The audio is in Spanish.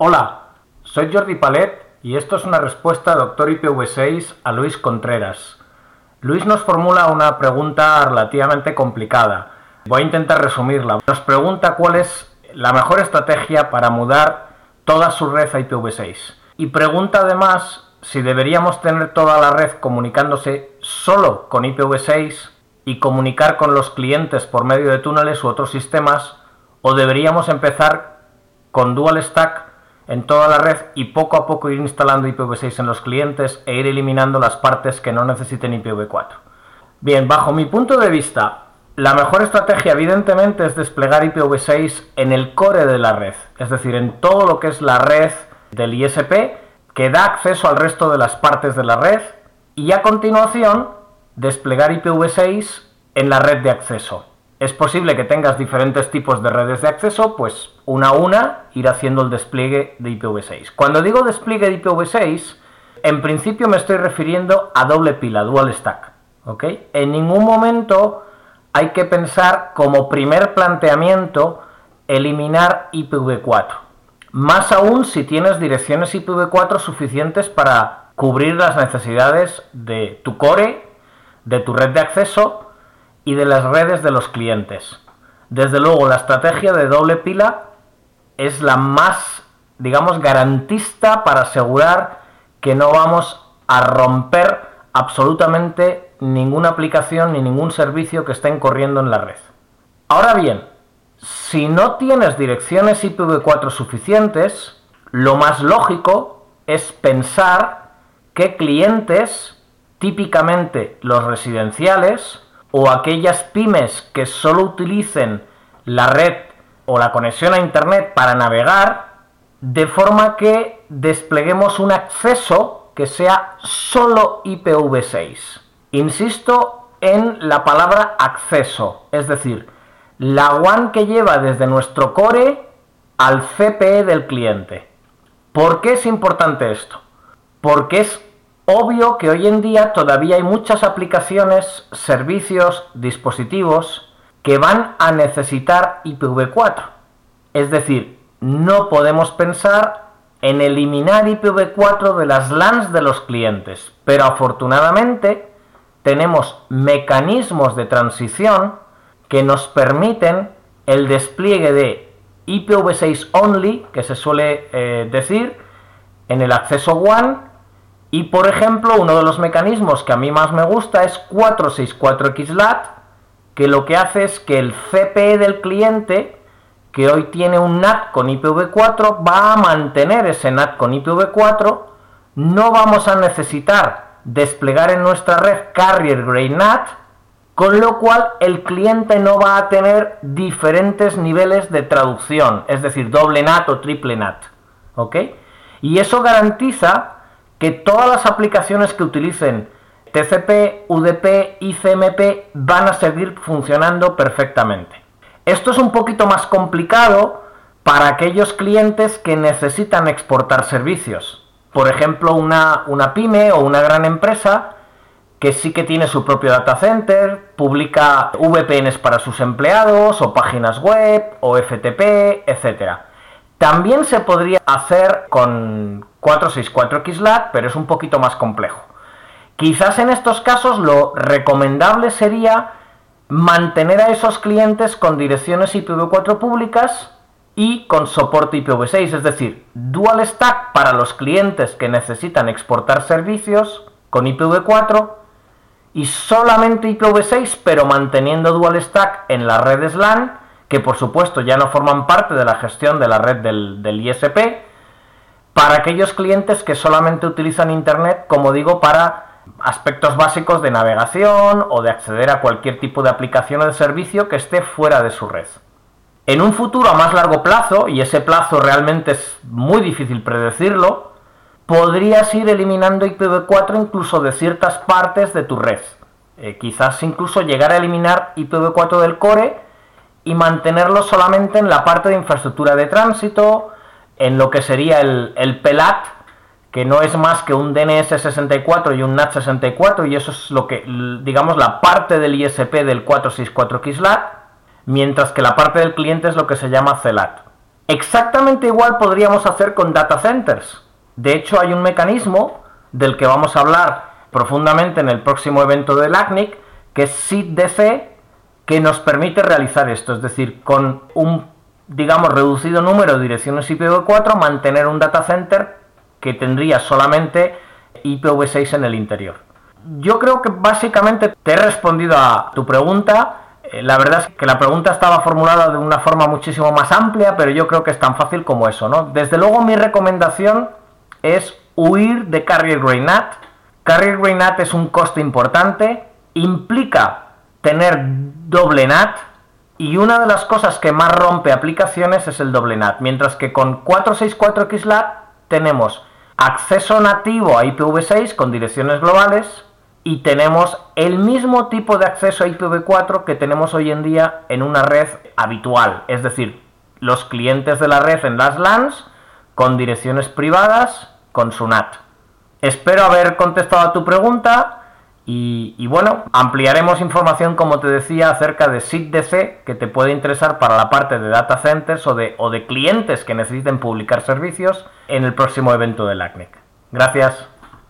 Hola, soy Jordi Palet y esto es una respuesta Doctor IPv6 a Luis Contreras. Luis nos formula una pregunta relativamente complicada. Voy a intentar resumirla. Nos pregunta cuál es la mejor estrategia para mudar toda su red a IPv6. Y pregunta además si deberíamos tener toda la red comunicándose solo con IPv6 y comunicar con los clientes por medio de túneles u otros sistemas o deberíamos empezar con Dual Stack en toda la red y poco a poco ir instalando IPv6 en los clientes e ir eliminando las partes que no necesiten IPv4. Bien, bajo mi punto de vista, la mejor estrategia evidentemente es desplegar IPv6 en el core de la red, es decir, en todo lo que es la red del ISP que da acceso al resto de las partes de la red y a continuación desplegar IPv6 en la red de acceso. Es posible que tengas diferentes tipos de redes de acceso, pues una a una ir haciendo el despliegue de IPv6. Cuando digo despliegue de IPv6, en principio me estoy refiriendo a doble pila, dual stack. En ningún momento hay que pensar como primer planteamiento eliminar IPv4. Más aún si tienes direcciones IPv4 suficientes para cubrir las necesidades de tu core, de tu red de acceso y de las redes de los clientes. Desde luego, la estrategia de doble pila es la más, digamos, garantista para asegurar que no vamos a romper absolutamente ninguna aplicación ni ningún servicio que estén corriendo en la red. Ahora bien, si no tienes direcciones IPv4 suficientes, lo más lógico es pensar que clientes, típicamente los residenciales, o aquellas pymes que solo utilicen la red o la conexión a Internet para navegar, de forma que despleguemos un acceso que sea solo IPv6. Insisto en la palabra acceso, es decir, la WAN que lleva desde nuestro core al CPE del cliente. ¿Por qué es importante esto? Porque es Obvio que hoy en día todavía hay muchas aplicaciones, servicios, dispositivos que van a necesitar IPv4. Es decir, no podemos pensar en eliminar IPv4 de las LANs de los clientes, pero afortunadamente tenemos mecanismos de transición que nos permiten el despliegue de IPv6 only, que se suele eh, decir, en el acceso WAN y por ejemplo, uno de los mecanismos que a mí más me gusta es 464XLAT, que lo que hace es que el CPE del cliente, que hoy tiene un NAT con IPv4, va a mantener ese NAT con IPv4, no vamos a necesitar desplegar en nuestra red Carrier Grade NAT, con lo cual el cliente no va a tener diferentes niveles de traducción, es decir, doble NAT o triple NAT. ¿Ok? Y eso garantiza que todas las aplicaciones que utilicen TCP, UDP y CMP van a seguir funcionando perfectamente. Esto es un poquito más complicado para aquellos clientes que necesitan exportar servicios. Por ejemplo, una, una pyme o una gran empresa que sí que tiene su propio data center, publica VPNs para sus empleados o páginas web o FTP, etc. También se podría hacer con 464XLAT, pero es un poquito más complejo. Quizás en estos casos lo recomendable sería mantener a esos clientes con direcciones IPv4 públicas y con soporte IPv6, es decir, dual stack para los clientes que necesitan exportar servicios con IPv4 y solamente IPv6 pero manteniendo dual stack en las redes LAN que por supuesto ya no forman parte de la gestión de la red del, ISP, para aquellos clientes que solamente utilizan Internet, como digo, para aspectos básicos de navegación o de acceder a cualquier tipo de aplicación o de servicio que esté fuera de su red. En un futuro a más largo plazo, y ese plazo realmente es muy difícil predecirlo, podrías ir eliminando IPv4 incluso de ciertas partes de tu red. Eh, quizás incluso llegar a eliminar IPv4 del core y mantenerlo solamente en la parte de infraestructura de tránsito, en lo que sería el, el PELAT, que no es más que un DNS 64 y un NAT 64, y eso es lo que, digamos, la parte del ISP del 464 XLAT, mientras que la parte del cliente es lo que se llama CELAT. Exactamente igual podríamos hacer con data centers. De hecho, hay un mecanismo del que vamos a hablar profundamente en el próximo evento del ACNIC, que es SID-DC, que nos permite realizar esto, es decir, con un, digamos, reducido número de direcciones IPv4, mantener un data center que tendría solamente IPv6 en el interior. Yo creo que básicamente te he respondido a tu pregunta. Eh, la verdad es que la pregunta estaba formulada de una forma muchísimo más amplia, pero yo creo que es tan fácil como eso, ¿no? Desde luego mi recomendación es huir de Carrier Grey NAT. Carrier Grey NAT es un coste importante, implica tener doble NAT y una de las cosas que más rompe aplicaciones es el doble NAT, mientras que con 464XLAT tenemos acceso nativo a IPv6 con direcciones globales y tenemos el mismo tipo de acceso a IPv4 que tenemos hoy en día en una red habitual, es decir, los clientes de la red en las LANs con direcciones privadas con su NAT. Espero haber contestado a tu pregunta y, bueno, ampliaremos información, como te decía, acerca de SIGDC que te puede interesar para la parte de data centers o de, o de clientes que necesiten publicar servicios en el próximo evento del ACNIC. Gracias.